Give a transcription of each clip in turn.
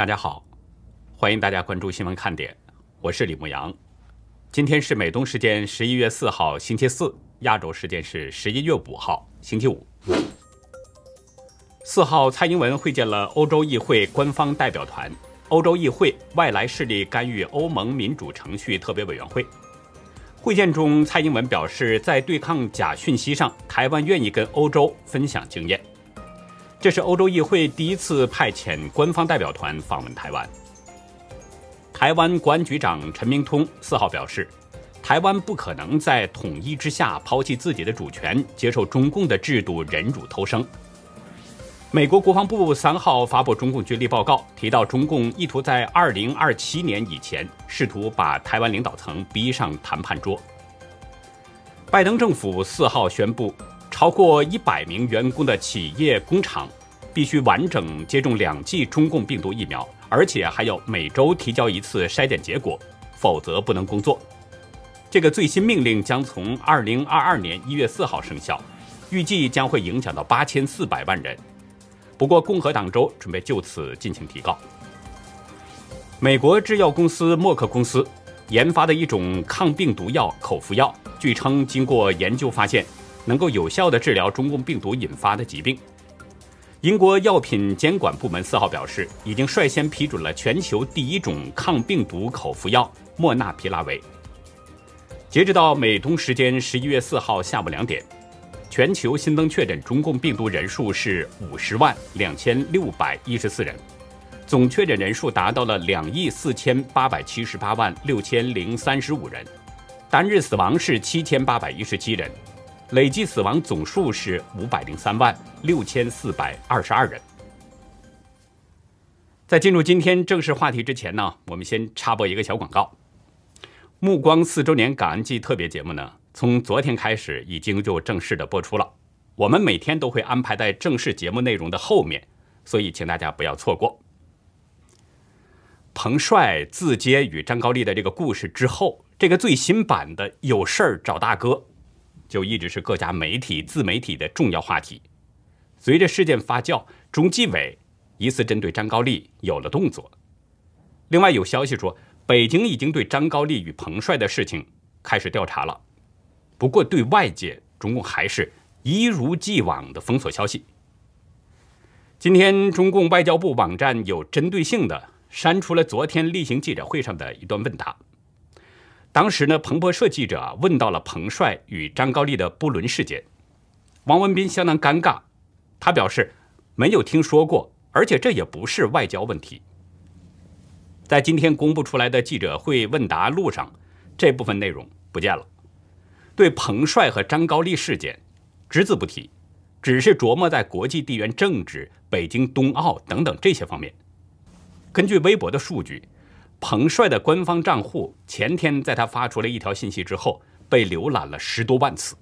大家好，欢迎大家关注新闻看点，我是李牧阳。今天是美东时间十一月四号星期四，亚洲时间是十一月五号星期五。四号，蔡英文会见了欧洲议会官方代表团、欧洲议会外来势力干预欧盟民主程序特别委员会。会见中，蔡英文表示，在对抗假讯息上，台湾愿意跟欧洲分享经验。这是欧洲议会第一次派遣官方代表团访问台湾。台湾国安局长陈明通四号表示，台湾不可能在统一之下抛弃自己的主权，接受中共的制度忍辱偷生。美国国防部三号发布中共军力报告，提到中共意图在二零二七年以前试图把台湾领导层逼上谈判桌。拜登政府四号宣布。超过一百名员工的企业工厂必须完整接种两剂中共病毒疫苗，而且还要每周提交一次筛检结果，否则不能工作。这个最新命令将从二零二二年一月四号生效，预计将会影响到八千四百万人。不过，共和党州准备就此进行提告。美国制药公司默克公司研发的一种抗病毒药口服药，据称经过研究发现。能够有效地治疗中共病毒引发的疾病。英国药品监管部门四号表示，已经率先批准了全球第一种抗病毒口服药莫纳皮拉韦。截止到美东时间十一月四号下午两点，全球新增确诊中共病毒人数是五十万两千六百一十四人，总确诊人数达到了两亿四千八百七十八万六千零三十五人，单日死亡是七千八百一十七人。累计死亡总数是五百零三万六千四百二十二人。在进入今天正式话题之前呢，我们先插播一个小广告。目光四周年感恩季特别节目呢，从昨天开始已经就正式的播出了。我们每天都会安排在正式节目内容的后面，所以请大家不要错过。彭帅自揭与张高丽的这个故事之后，这个最新版的有事儿找大哥。就一直是各家媒体、自媒体的重要话题。随着事件发酵，中纪委疑似针对张高丽有了动作。另外有消息说，北京已经对张高丽与彭帅的事情开始调查了。不过对外界，中共还是一如既往的封锁消息。今天，中共外交部网站有针对性的删除了昨天例行记者会上的一段问答。当时呢，彭博社记者问到了彭帅与张高丽的不伦事件，王文斌相当尴尬，他表示没有听说过，而且这也不是外交问题。在今天公布出来的记者会问答录上，这部分内容不见了，对彭帅和张高丽事件只字不提，只是琢磨在国际地缘政治、北京冬奥等等这些方面。根据微博的数据。彭帅的官方账户前天在他发出了一条信息之后，被浏览了十多万次，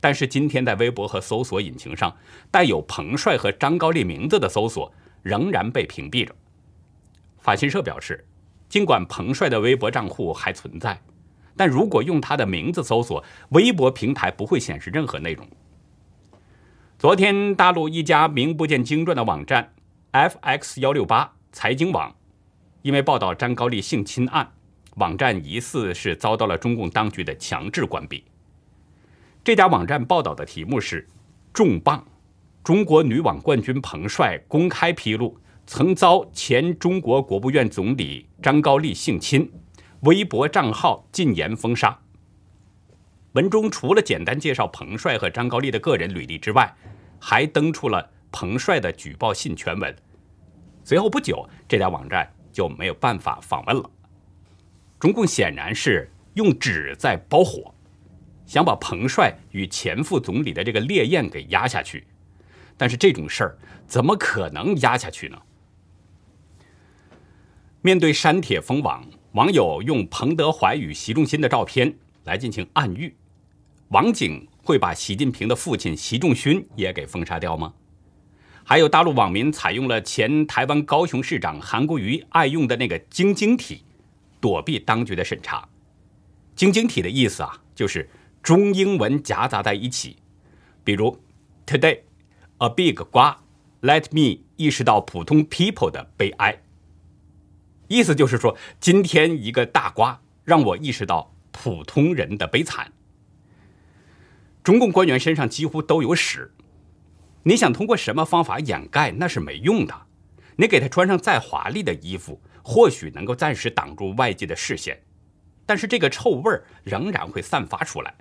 但是今天在微博和搜索引擎上带有彭帅和张高丽名字的搜索仍然被屏蔽着。法新社表示，尽管彭帅的微博账户还存在，但如果用他的名字搜索，微博平台不会显示任何内容。昨天，大陆一家名不见经传的网站 FX 幺六八财经网。因为报道张高丽性侵案，网站疑似是遭到了中共当局的强制关闭。这家网站报道的题目是“重磅：中国女网冠军彭帅公开披露曾遭前中国国务院总理张高丽性侵，微博账号禁言封杀”。文中除了简单介绍彭帅和张高丽的个人履历之外，还登出了彭帅的举报信全文。随后不久，这家网站。就没有办法访问了。中共显然是用纸在包火，想把彭帅与前副总理的这个烈焰给压下去。但是这种事儿怎么可能压下去呢？面对删帖封网，网友用彭德怀与习仲勋的照片来进行暗喻。网警会把习近平的父亲习仲勋也给封杀掉吗？还有大陆网民采用了前台湾高雄市长韩国瑜爱用的那个“晶晶体”，躲避当局的审查。“晶晶体”的意思啊，就是中英文夹杂在一起。比如 “Today, a big 瓜 let me 意识到普通 people 的悲哀。意思就是说，今天一个大瓜让我意识到普通人的悲惨。中共官员身上几乎都有屎，你想通过什么方法掩盖那是没用的。你给他穿上再华丽的衣服，或许能够暂时挡住外界的视线，但是这个臭味儿仍然会散发出来。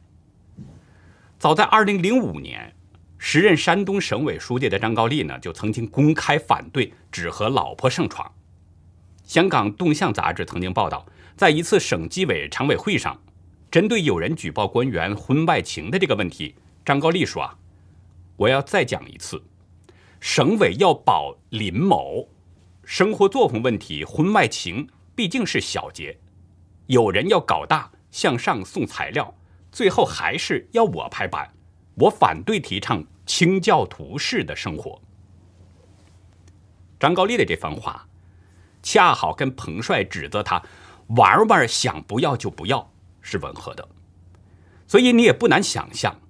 早在2005年，时任山东省委书记的张高丽呢，就曾经公开反对只和老婆上床。香港动向杂志曾经报道，在一次省纪委常委会上，针对有人举报官员婚外情的这个问题，张高丽说：“啊，我要再讲一次，省委要保林某生活作风问题，婚外情毕竟是小节，有人要搞大，向上送材料，最后还是要我拍板。我反对提倡清教徒式的生活。”张高丽的这番话。恰好跟彭帅指责他玩玩想不要就不要是吻合的，所以你也不难想象，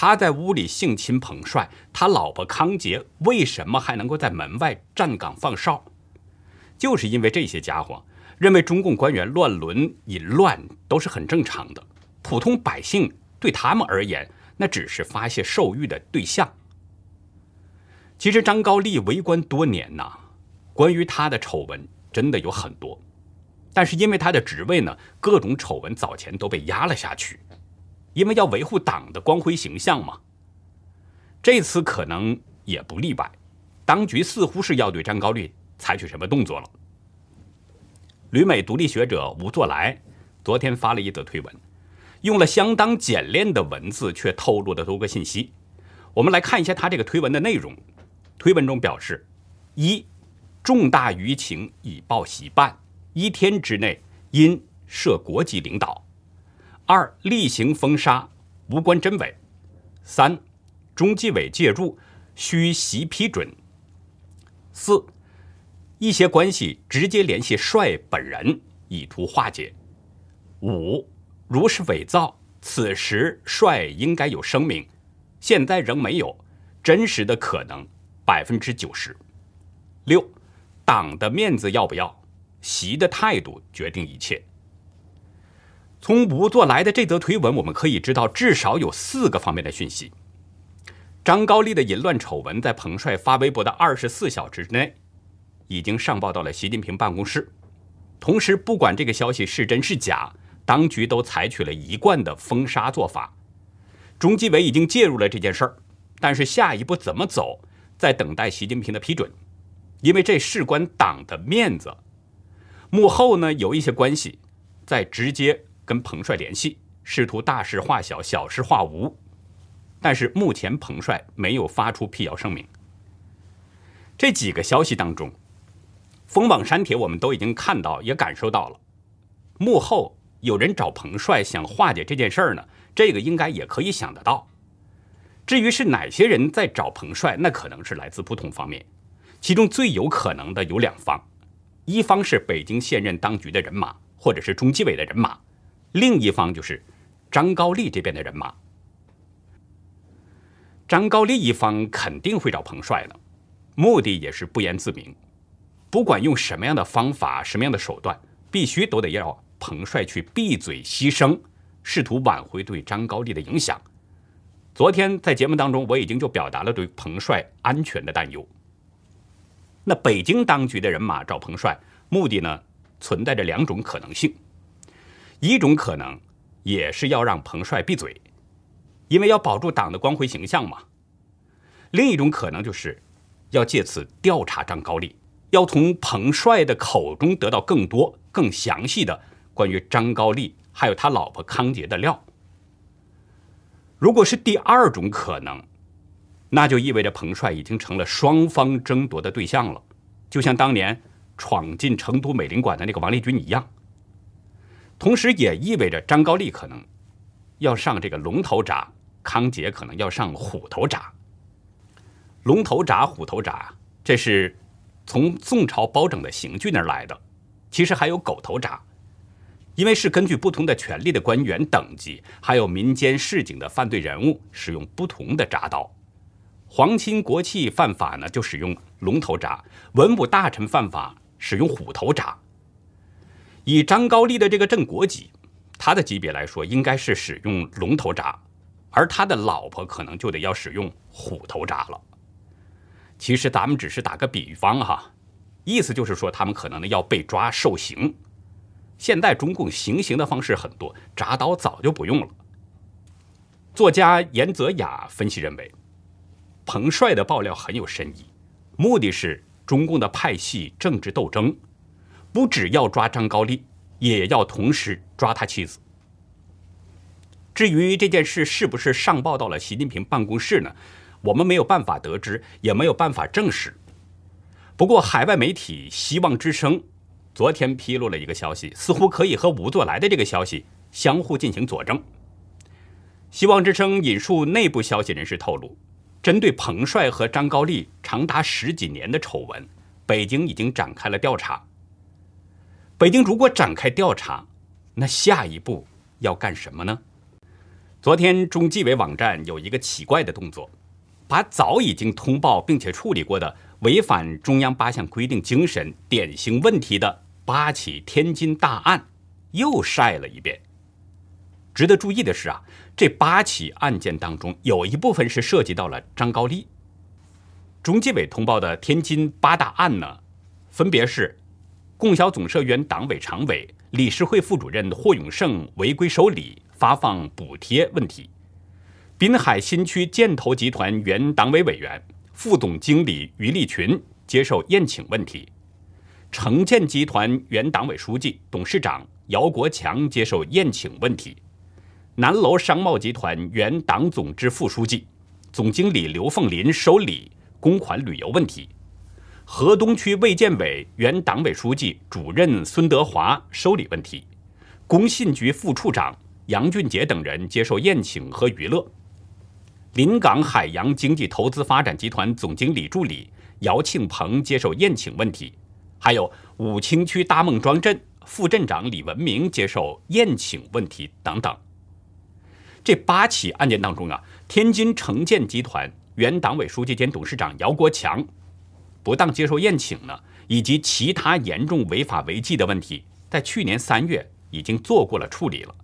他在屋里性侵彭帅，他老婆康杰为什么还能够在门外站岗放哨？就是因为这些家伙认为中共官员乱伦淫乱都是很正常的，普通百姓对他们而言那只是发泄兽欲的对象。其实张高丽为官多年呐。关于他的丑闻真的有很多，但是因为他的职位呢，各种丑闻早前都被压了下去，因为要维护党的光辉形象嘛。这次可能也不例外，当局似乎是要对张高丽采取什么动作了。旅美独立学者吴作来昨天发了一则推文，用了相当简练的文字，却透露了多个信息。我们来看一下他这个推文的内容。推文中表示，一。重大舆情已报习办，一天之内因涉国级领导。二、例行封杀，无关真伪。三、中纪委介入，需习批准。四、一些关系直接联系帅本人，以图化解。五、如是伪造，此时帅应该有声明，现在仍没有，真实的可能百分之九十六。党的面子要不要？习的态度决定一切。从吴作来的这则推文，我们可以知道至少有四个方面的讯息。张高丽的淫乱丑闻在彭帅发微博的二十四小时之内，已经上报到了习近平办公室。同时，不管这个消息是真是假，当局都采取了一贯的封杀做法。中纪委已经介入了这件事儿，但是下一步怎么走，在等待习近平的批准。因为这事关党的面子，幕后呢有一些关系在直接跟彭帅联系，试图大事化小，小事化无。但是目前彭帅没有发出辟谣声明。这几个消息当中，封网删帖我们都已经看到，也感受到了。幕后有人找彭帅想化解这件事儿呢，这个应该也可以想得到。至于是哪些人在找彭帅，那可能是来自不同方面。其中最有可能的有两方，一方是北京现任当局的人马，或者是中纪委的人马；另一方就是张高丽这边的人马。张高丽一方肯定会找彭帅的，目的也是不言自明。不管用什么样的方法、什么样的手段，必须都得要彭帅去闭嘴牺牲，试图挽回对张高丽的影响。昨天在节目当中，我已经就表达了对彭帅安全的担忧。那北京当局的人马找彭帅，目的呢，存在着两种可能性。一种可能也是要让彭帅闭嘴，因为要保住党的光辉形象嘛。另一种可能就是要借此调查张高丽，要从彭帅的口中得到更多、更详细的关于张高丽还有他老婆康杰的料。如果是第二种可能，那就意味着彭帅已经成了双方争夺的对象了，就像当年闯进成都美领馆的那个王立军一样。同时，也意味着张高丽可能要上这个龙头铡，康杰可能要上虎头铡。龙头铡、虎头铡，这是从宋朝包拯的刑具那儿来的。其实还有狗头铡，因为是根据不同的权力的官员等级，还有民间市井的犯罪人物，使用不同的铡刀。皇亲国戚犯法呢，就使用龙头铡；文武大臣犯法使用虎头铡。以张高丽的这个正国级，他的级别来说，应该是使用龙头铡，而他的老婆可能就得要使用虎头铡了。其实咱们只是打个比方哈，意思就是说他们可能呢要被抓受刑。现在中共行刑的方式很多，铡刀早就不用了。作家严泽雅分析认为，彭帅的爆料很有深意，目的是中共的派系政治斗争，不只要抓张高丽，也要同时抓他妻子。至于这件事是不是上报到了习近平办公室呢？我们没有办法得知，也没有办法证实。不过，海外媒体《希望之声》昨天披露了一个消息，似乎可以和吴作来的这个消息相互进行佐证。《希望之声》引述内部消息人士透露，针对彭帅和张高丽长达十几年的丑闻，北京已经展开了调查。北京如果展开调查，那下一步要干什么呢？昨天中纪委网站有一个奇怪的动作。把早已经通报并且处理过的违反中央八项规定精神典型问题的八起天津大案又晒了一遍。值得注意的是啊，这八起案件当中有一部分是涉及到了张高丽。中纪委通报的天津八大案呢，分别是供销总社原党委常委、理事会副主任霍永胜违规收礼、发放补贴问题。滨海新区建投集团原党委委员、副总经理于立群接受宴请问题；城建集团原党委书记、董事长姚国强接受宴请问题；南楼商贸集团原党总支副书记、总经理刘凤林收礼公款旅游问题；河东区卫健委原党委书记、主任孙德华收礼问题；工信局副处长杨俊杰等人接受宴请和娱乐。临港海洋经济投资发展集团总经理助理姚庆鹏接受宴请问题，还有武清区大孟庄镇副镇长李文明接受宴请问题等等。这八起案件当中啊，天津城建集团原党委书记兼董事长姚国强不当接受宴请呢，以及其他严重违法违纪的问题，在去年三月已经做过了处理了。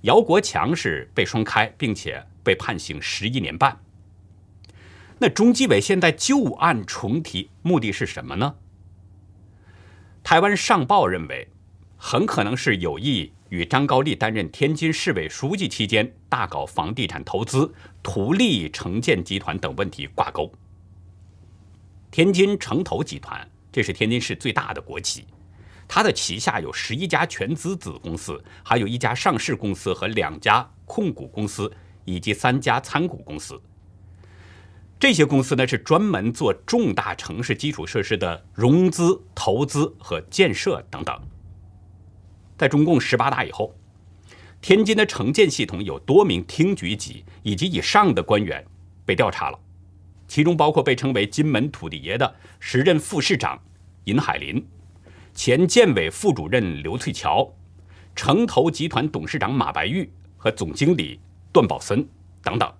姚国强是被双开，并且。被判刑十一年半。那中纪委现在旧案重提，目的是什么呢？台湾上报认为，很可能是有意与张高丽担任天津市委书记期间大搞房地产投资、图利城建集团等问题挂钩。天津城投集团，这是天津市最大的国企，它的旗下有十一家全资子公司，还有一家上市公司和两家控股公司。以及三家参股公司，这些公司呢是专门做重大城市基础设施的融资、投资和建设等等。在中共十八大以后，天津的城建系统有多名厅局级以及以上的官员被调查了，其中包括被称为“金门土地爷”的时任副市长尹海林、前建委副主任刘翠桥、城投集团董事长马白玉和总经理。段宝森等等，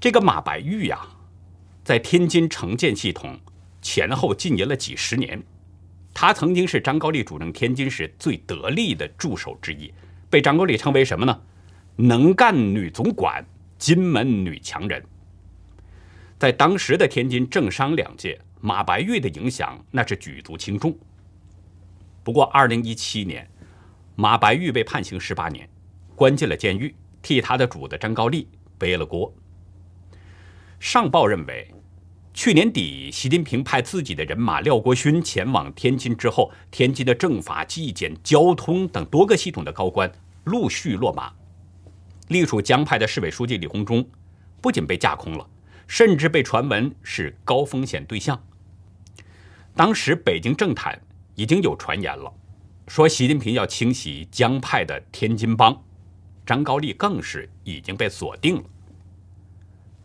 这个马白玉呀，在天津城建系统前后经营了几十年，他曾经是张高丽主政天津时最得力的助手之一，被张高丽称为什么呢？能干女总管，金门女强人。在当时的天津政商两界，马白玉的影响那是举足轻重。不过，二零一七年，马白玉被判刑十八年，关进了监狱。替他的主子张高丽背了锅。上报认为，去年底习近平派自己的人马廖国勋前往天津之后，天津的政法、纪检、交通等多个系统的高官陆续落马。隶属江派的市委书记李鸿忠不仅被架空了，甚至被传闻是高风险对象。当时北京政坛已经有传言了，说习近平要清洗江派的天津帮。张高丽更是已经被锁定了。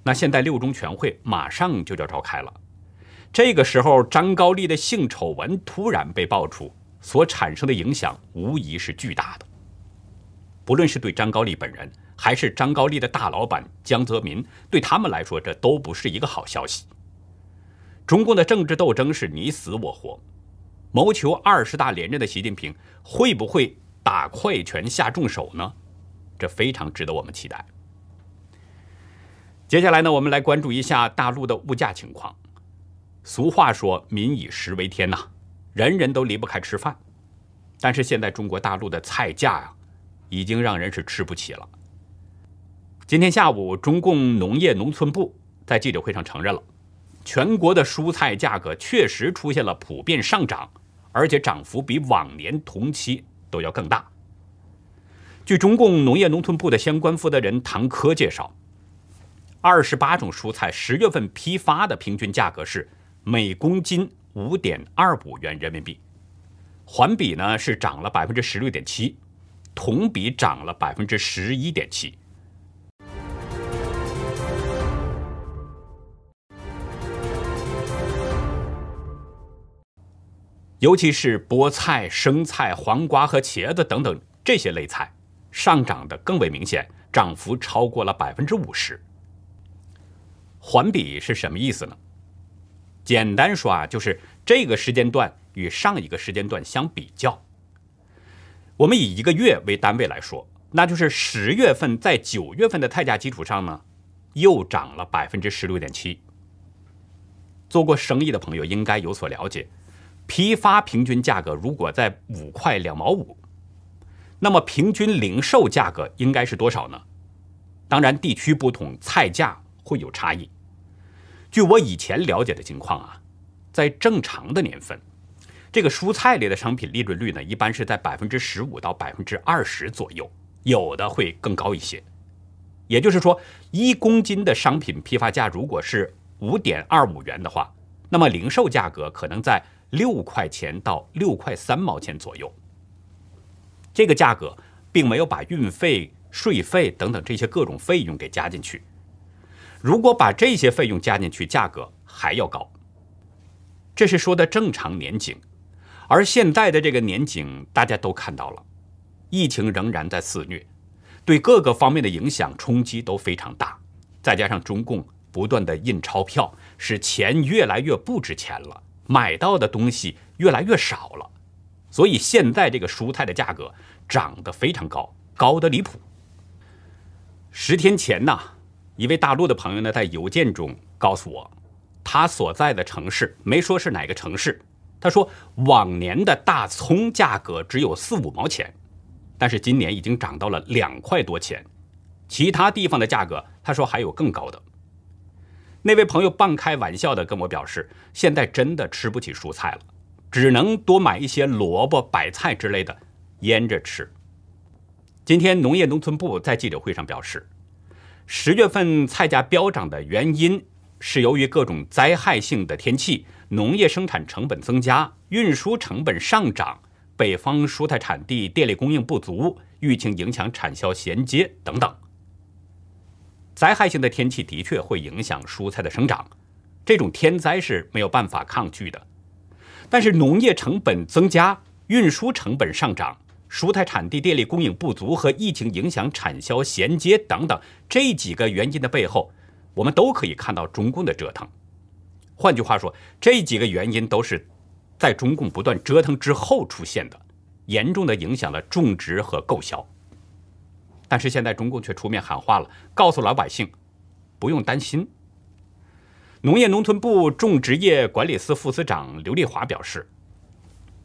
那现在六中全会马上就要召开了，这个时候张高丽的性丑闻突然被爆出，所产生的影响无疑是巨大的。不论是对张高丽本人，还是张高丽的大老板江泽民，对他们来说，这都不是一个好消息。中共的政治斗争是你死我活，谋求二十大连任的习近平会不会打快拳下重手呢？这非常值得我们期待。接下来呢，我们来关注一下大陆的物价情况。俗话说“民以食为天”呐，人人都离不开吃饭。但是现在中国大陆的菜价呀，已经让人是吃不起了。今天下午，中共农业农村部在记者会上承认了，全国的蔬菜价格确实出现了普遍上涨，而且涨幅比往年同期都要更大。据中共农业农村部的相关负责人唐科介绍。二十八种蔬菜十月份批发的平均价格是每公斤五点二五元人民币，环比呢是涨了百分之十六点七，同比涨了百分之十一点七。尤其是菠菜、生菜、黄瓜和茄子等等这些类菜，上涨的更为明显，涨幅超过了百分之五十。环比是什么意思呢？简单说啊，就是这个时间段与上一个时间段相比较。我们以一个月为单位来说，那就是十月份在九月份的菜价基础上呢，又涨了百分之十六点七。做过生意的朋友应该有所了解，批发平均价格如果在五块两毛五，那么平均零售价格应该是多少呢？当然，地区不同，菜价。会有差异。据我以前了解的情况啊，在正常的年份，这个蔬菜类的商品利润率呢，一般是在百分之十五到百分之二十左右，有的会更高一些。也就是说，一公斤的商品批发价如果是五点二五元的话，那么零售价格可能在六块钱到六块三毛钱左右。这个价格并没有把运费、税费等等这些各种费用给加进去。如果把这些费用加进去，价格还要高。这是说的正常年景，而现在的这个年景，大家都看到了，疫情仍然在肆虐，对各个方面的影响冲击都非常大。再加上中共不断的印钞票，使钱越来越不值钱了，买到的东西越来越少了，所以现在这个蔬菜的价格涨得非常高，高得离谱。十天前呢？一位大陆的朋友呢，在邮件中告诉我，他所在的城市没说是哪个城市。他说，往年的大葱价格只有四五毛钱，但是今年已经涨到了两块多钱。其他地方的价格，他说还有更高的。那位朋友半开玩笑的跟我表示，现在真的吃不起蔬菜了，只能多买一些萝卜、白菜之类的腌着吃。今天农业农村部在记者会上表示。十月份菜价飙涨的原因是由于各种灾害性的天气、农业生产成本增加、运输成本上涨、北方蔬菜产地电力供应不足、疫情影响产销衔接等等。灾害性的天气的确会影响蔬菜的生长，这种天灾是没有办法抗拒的。但是农业成本增加、运输成本上涨。蔬菜产地电力供应不足和疫情影响产销衔接等等这几个原因的背后，我们都可以看到中共的折腾。换句话说，这几个原因都是在中共不断折腾之后出现的，严重的影响了种植和购销。但是现在中共却出面喊话了，告诉老百姓不用担心。农业农村部种植业管理司副司长刘丽华表示。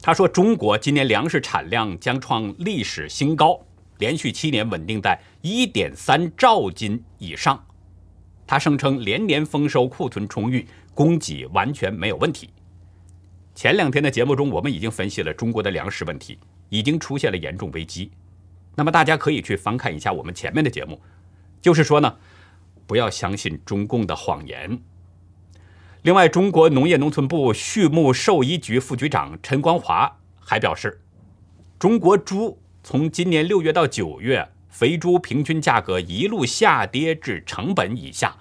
他说：“中国今年粮食产量将创历史新高，连续七年稳定在1.3兆斤以上。”他声称，连年丰收，库存充裕，供给完全没有问题。前两天的节目中，我们已经分析了中国的粮食问题已经出现了严重危机。那么大家可以去翻看一下我们前面的节目，就是说呢，不要相信中共的谎言。另外，中国农业农村部畜牧兽医局副局长陈光华还表示，中国猪从今年六月到九月，肥猪平均价格一路下跌至成本以下，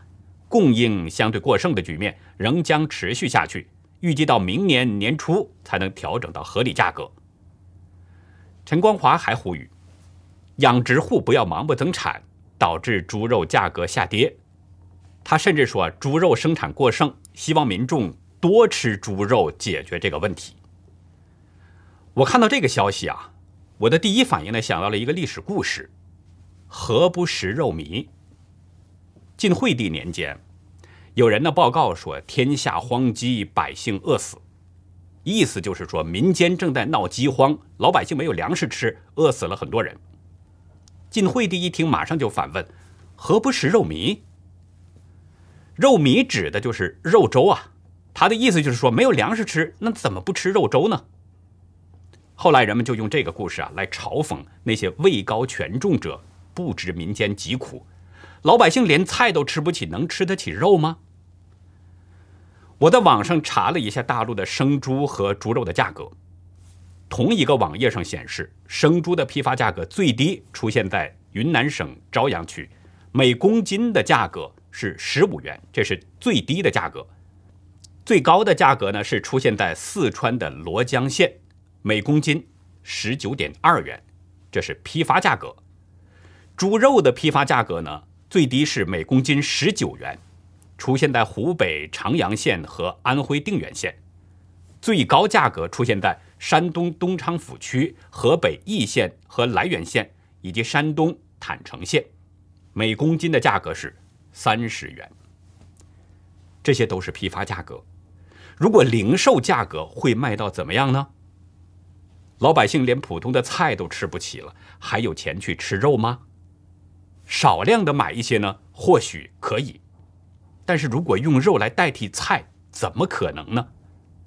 供应相对过剩的局面仍将持续下去，预计到明年年初才能调整到合理价格。陈光华还呼吁，养殖户不要盲目增产，导致猪肉价格下跌。他甚至说，猪肉生产过剩。希望民众多吃猪肉，解决这个问题。我看到这个消息啊，我的第一反应呢想到了一个历史故事：何不食肉糜？晋惠帝年间，有人呢报告说天下荒饥，百姓饿死。意思就是说民间正在闹饥荒，老百姓没有粮食吃，饿死了很多人。晋惠帝一听，马上就反问：何不食肉糜？肉糜指的就是肉粥啊。他的意思就是说，没有粮食吃，那怎么不吃肉粥呢？后来人们就用这个故事啊来嘲讽那些位高权重者不知民间疾苦。老百姓连菜都吃不起，能吃得起肉吗？我在网上查了一下大陆的生猪和猪肉的价格，同一个网页上显示，生猪的批发价格最低出现在云南省昭阳区，每公斤的价格是十五元，这是最低的价格；最高的价格呢是出现在四川的罗江县，每公斤十九点二元，这是批发价格。猪肉的批发价格呢？最低是每公斤十九元，出现在湖北长阳县和安徽定远县；最高价格出现在山东东昌府区、河北易县和涞源县以及山东坦城县，每公斤的价格是三十元。这些都是批发价格。如果零售价格会卖到怎么样呢？老百姓连普通的菜都吃不起了，还有钱去吃肉吗？少量的买一些呢，或许可以，但是如果用肉来代替菜，怎么可能呢？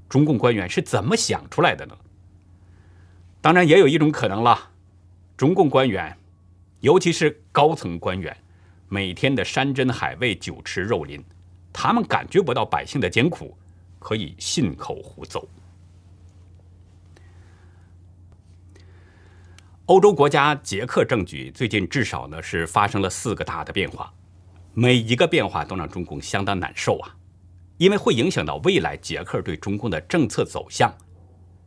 中共官员是怎么想出来的呢？当然，也有一种可能了，中共官员，尤其是高层官员，每天的山珍海味、酒池肉林，他们感觉不到百姓的艰苦，可以信口胡诌。欧洲国家捷克政局最近至少呢是发生了四个大的变化，每一个变化都让中共相当难受啊，因为会影响到未来捷克对中共的政策走向。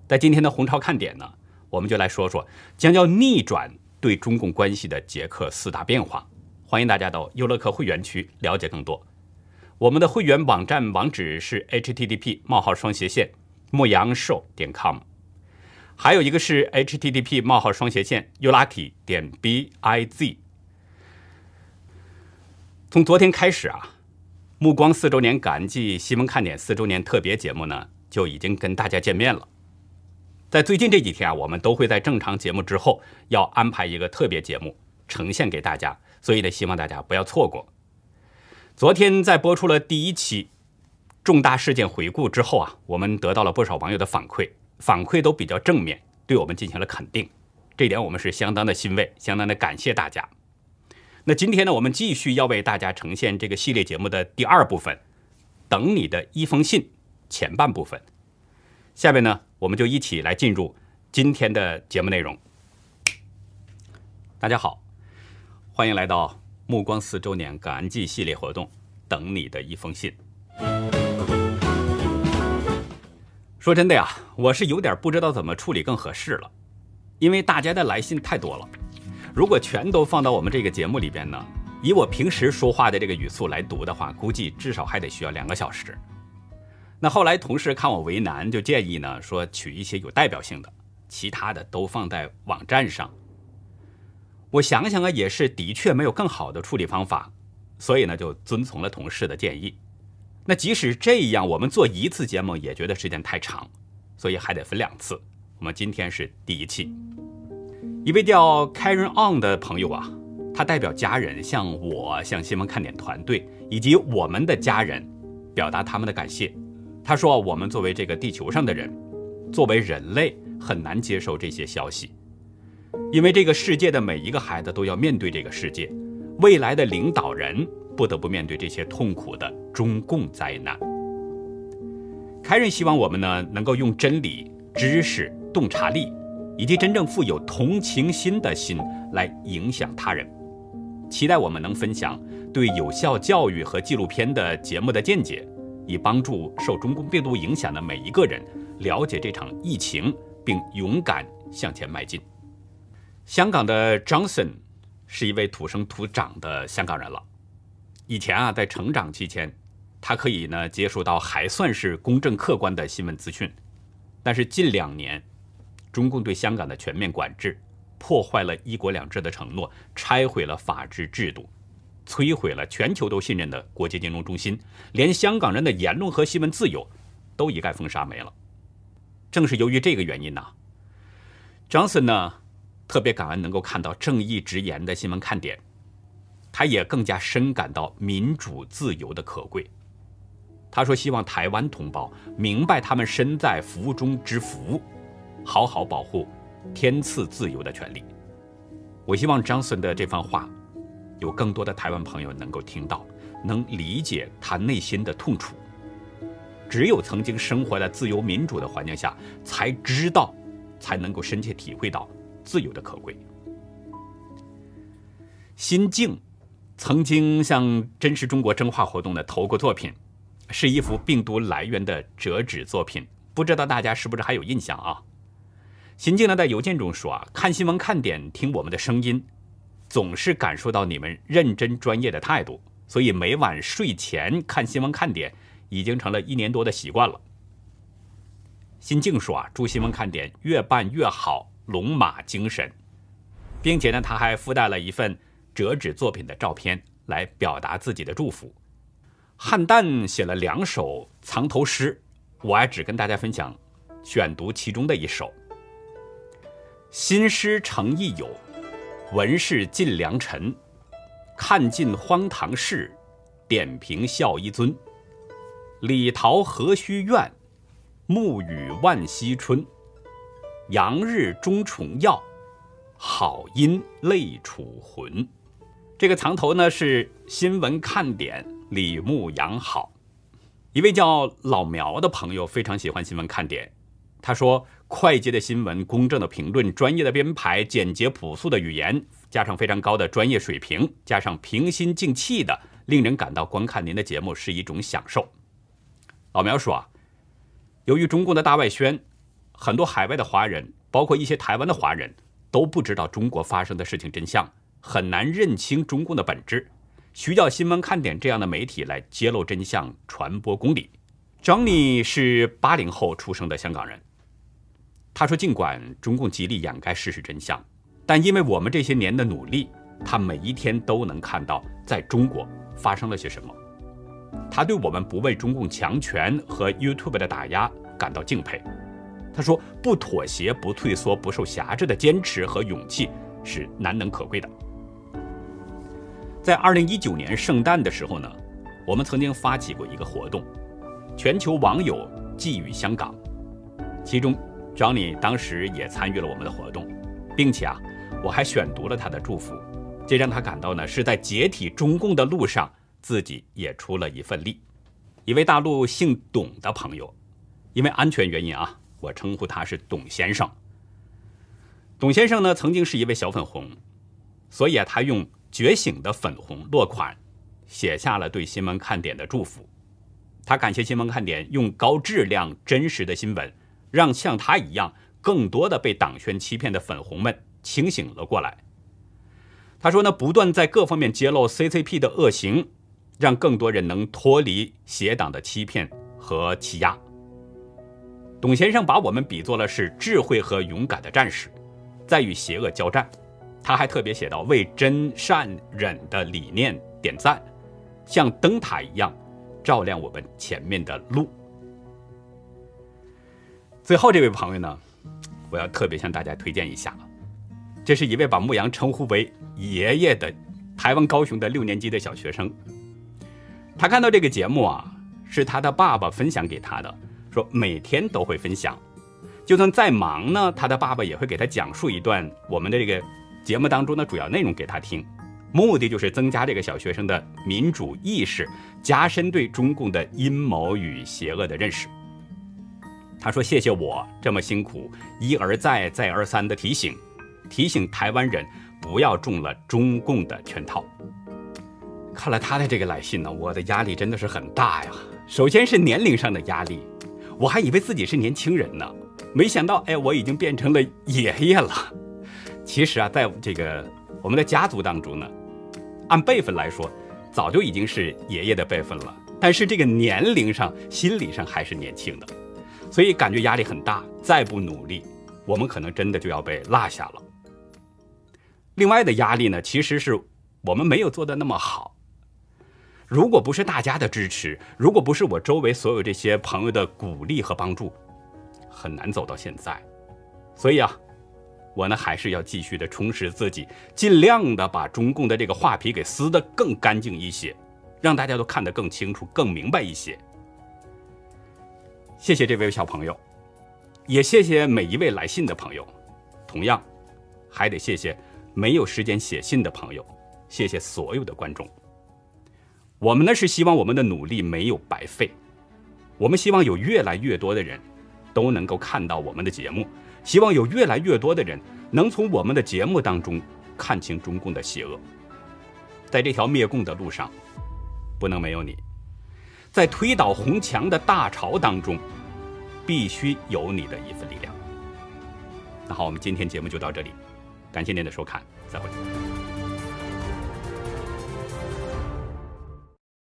在今天的红超看点呢，我们就来说说将要逆转对中共关系的捷克四大变化。欢迎大家到优乐客会员区了解更多。我们的会员网站网址是 http: 冒号双斜线牧羊兽点 com。还有一个是 http: 冒号双斜线 ulucky 点 biz。从昨天开始啊，目光四周年感恩季新闻看点四周年特别节目呢就已经跟大家见面了。在最近这几天啊，我们都会在正常节目之后要安排一个特别节目呈现给大家，所以呢，希望大家不要错过。昨天在播出了第一期重大事件回顾之后啊，我们得到了不少网友的反馈。反馈都比较正面，对我们进行了肯定，这点我们是相当的欣慰，相当的感谢大家。那今天呢，我们继续要为大家呈现这个系列节目的第二部分，等你的一封信前半部分。下面呢，我们就一起来进入今天的节目内容。大家好，欢迎来到目光四周年感恩季系列活动，等你的一封信。说真的呀，我是有点不知道怎么处理更合适了，因为大家的来信太多了。如果全都放到我们这个节目里边呢，以我平时说话的这个语速来读的话，估计至少还得需要两个小时。那后来同事看我为难，就建议呢说取一些有代表性的，其他的都放在网站上。我想想啊，也是的确没有更好的处理方法，所以呢就遵从了同事的建议。那即使这样，我们做一次节目也觉得时间太长，所以还得分两次。我们今天是第一期。一位叫 Karen On 的朋友啊，他代表家人向我、向新闻看点团队以及我们的家人表达他们的感谢。他说：“我们作为这个地球上的人，作为人类，很难接受这些消息，因为这个世界的每一个孩子都要面对这个世界，未来的领导人。”不得不面对这些痛苦的中共灾难。凯瑞希望我们呢，能够用真理、知识、洞察力，以及真正富有同情心的心来影响他人。期待我们能分享对有效教育和纪录片的节目的见解，以帮助受中共病毒影响的每一个人了解这场疫情，并勇敢向前迈进。香港的 Johnson 是一位土生土长的香港人了。以前啊，在成长期间，他可以呢接触到还算是公正客观的新闻资讯，但是近两年，中共对香港的全面管制，破坏了一国两制的承诺，拆毁了法治制度，摧毁了全球都信任的国际金融中心，连香港人的言论和新闻自由都一概封杀没了。正是由于这个原因呢，Johnson 呢特别感恩能够看到正义直言的新闻看点，他也更加深感到民主自由的可贵。他说：“希望台湾同胞明白他们身在福中之福，好好保护天赐自由的权利。”我希望 Johnson 的这番话，有更多的台湾朋友能够听到，能理解他内心的痛楚。只有曾经生活在自由民主的环境下，才知道，才能够深切体会到自由的可贵。心境曾经向《真实中国》真话活动的投过作品，是一幅病毒来源的折纸作品，不知道大家是不是还有印象啊？心境呢在邮件中说啊，看新闻看点，听我们的声音，总是感受到你们认真专业的态度，所以每晚睡前看新闻看点。已经成了一年多的习惯了。新静说啊，祝新闻看点越办越好，龙马精神，并且呢，他还附带了一份折纸作品的照片来表达自己的祝福。汉旦写了两首藏头诗，我还只跟大家分享选读其中的一首。新诗成亦友，文士尽良辰，看尽荒唐事，点评笑一尊。李桃何须怨，暮雨万溪春。阳日终重耀，好因泪楚魂。这个藏头呢是新闻看点，李牧阳好。一位叫老苗的朋友非常喜欢新闻看点，他说：快捷的新闻、公正的评论、专业的编排、简洁朴素的语言，加上非常高的专业水平，加上平心静气的，令人感到观看您的节目是一种享受。老苗说啊，由于中共的大外宣，很多海外的华人，包括一些台湾的华人，都不知道中国发生的事情真相，很难认清中共的本质，需要新闻看点这样的媒体来揭露真相、传播公理。张妮是八零后出生的香港人，他说，尽管中共极力掩盖事实真相，但因为我们这些年的努力，他每一天都能看到在中国发生了些什么。他对我们不为中共强权和 YouTube 的打压感到敬佩。他说：“不妥协、不退缩、不受辖制的坚持和勇气是难能可贵的。”在二零一九年圣诞的时候呢，我们曾经发起过一个活动，全球网友寄语香港，其中 Johnny 当时也参与了我们的活动，并且啊，我还选读了他的祝福，这让他感到呢是在解体中共的路上。自己也出了一份力。一位大陆姓董的朋友，因为安全原因啊，我称呼他是董先生。董先生呢，曾经是一位小粉红，所以啊，他用觉醒的粉红落款，写下了对新闻看点的祝福。他感谢新闻看点用高质量、真实的新闻，让像他一样更多的被党宣欺骗的粉红们清醒了过来。他说呢，不断在各方面揭露 CCP 的恶行。让更多人能脱离邪党的欺骗和欺压。董先生把我们比作了是智慧和勇敢的战士，在与邪恶交战。他还特别写到：“为真善忍的理念点赞，像灯塔一样照亮我们前面的路。”最后这位朋友呢，我要特别向大家推荐一下，这是一位把牧羊称呼为爷爷的台湾高雄的六年级的小学生。他看到这个节目啊，是他的爸爸分享给他的，说每天都会分享，就算再忙呢，他的爸爸也会给他讲述一段我们的这个节目当中的主要内容给他听，目的就是增加这个小学生的民主意识，加深对中共的阴谋与邪恶的认识。他说：“谢谢我这么辛苦，一而再，再而三的提醒，提醒台湾人不要中了中共的圈套。”看了他的这个来信呢，我的压力真的是很大呀。首先是年龄上的压力，我还以为自己是年轻人呢，没想到哎，我已经变成了爷爷了。其实啊，在这个我们的家族当中呢，按辈分来说，早就已经是爷爷的辈分了。但是这个年龄上、心理上还是年轻的，所以感觉压力很大。再不努力，我们可能真的就要被落下了。另外的压力呢，其实是我们没有做的那么好。如果不是大家的支持，如果不是我周围所有这些朋友的鼓励和帮助，很难走到现在。所以啊，我呢还是要继续的充实自己，尽量的把中共的这个画皮给撕得更干净一些，让大家都看得更清楚、更明白一些。谢谢这位小朋友，也谢谢每一位来信的朋友，同样还得谢谢没有时间写信的朋友，谢谢所有的观众。我们呢是希望我们的努力没有白费，我们希望有越来越多的人都能够看到我们的节目，希望有越来越多的人能从我们的节目当中看清中共的邪恶。在这条灭共的路上，不能没有你；在推倒红墙的大潮当中，必须有你的一份力量。那好，我们今天节目就到这里，感谢您的收看，再会。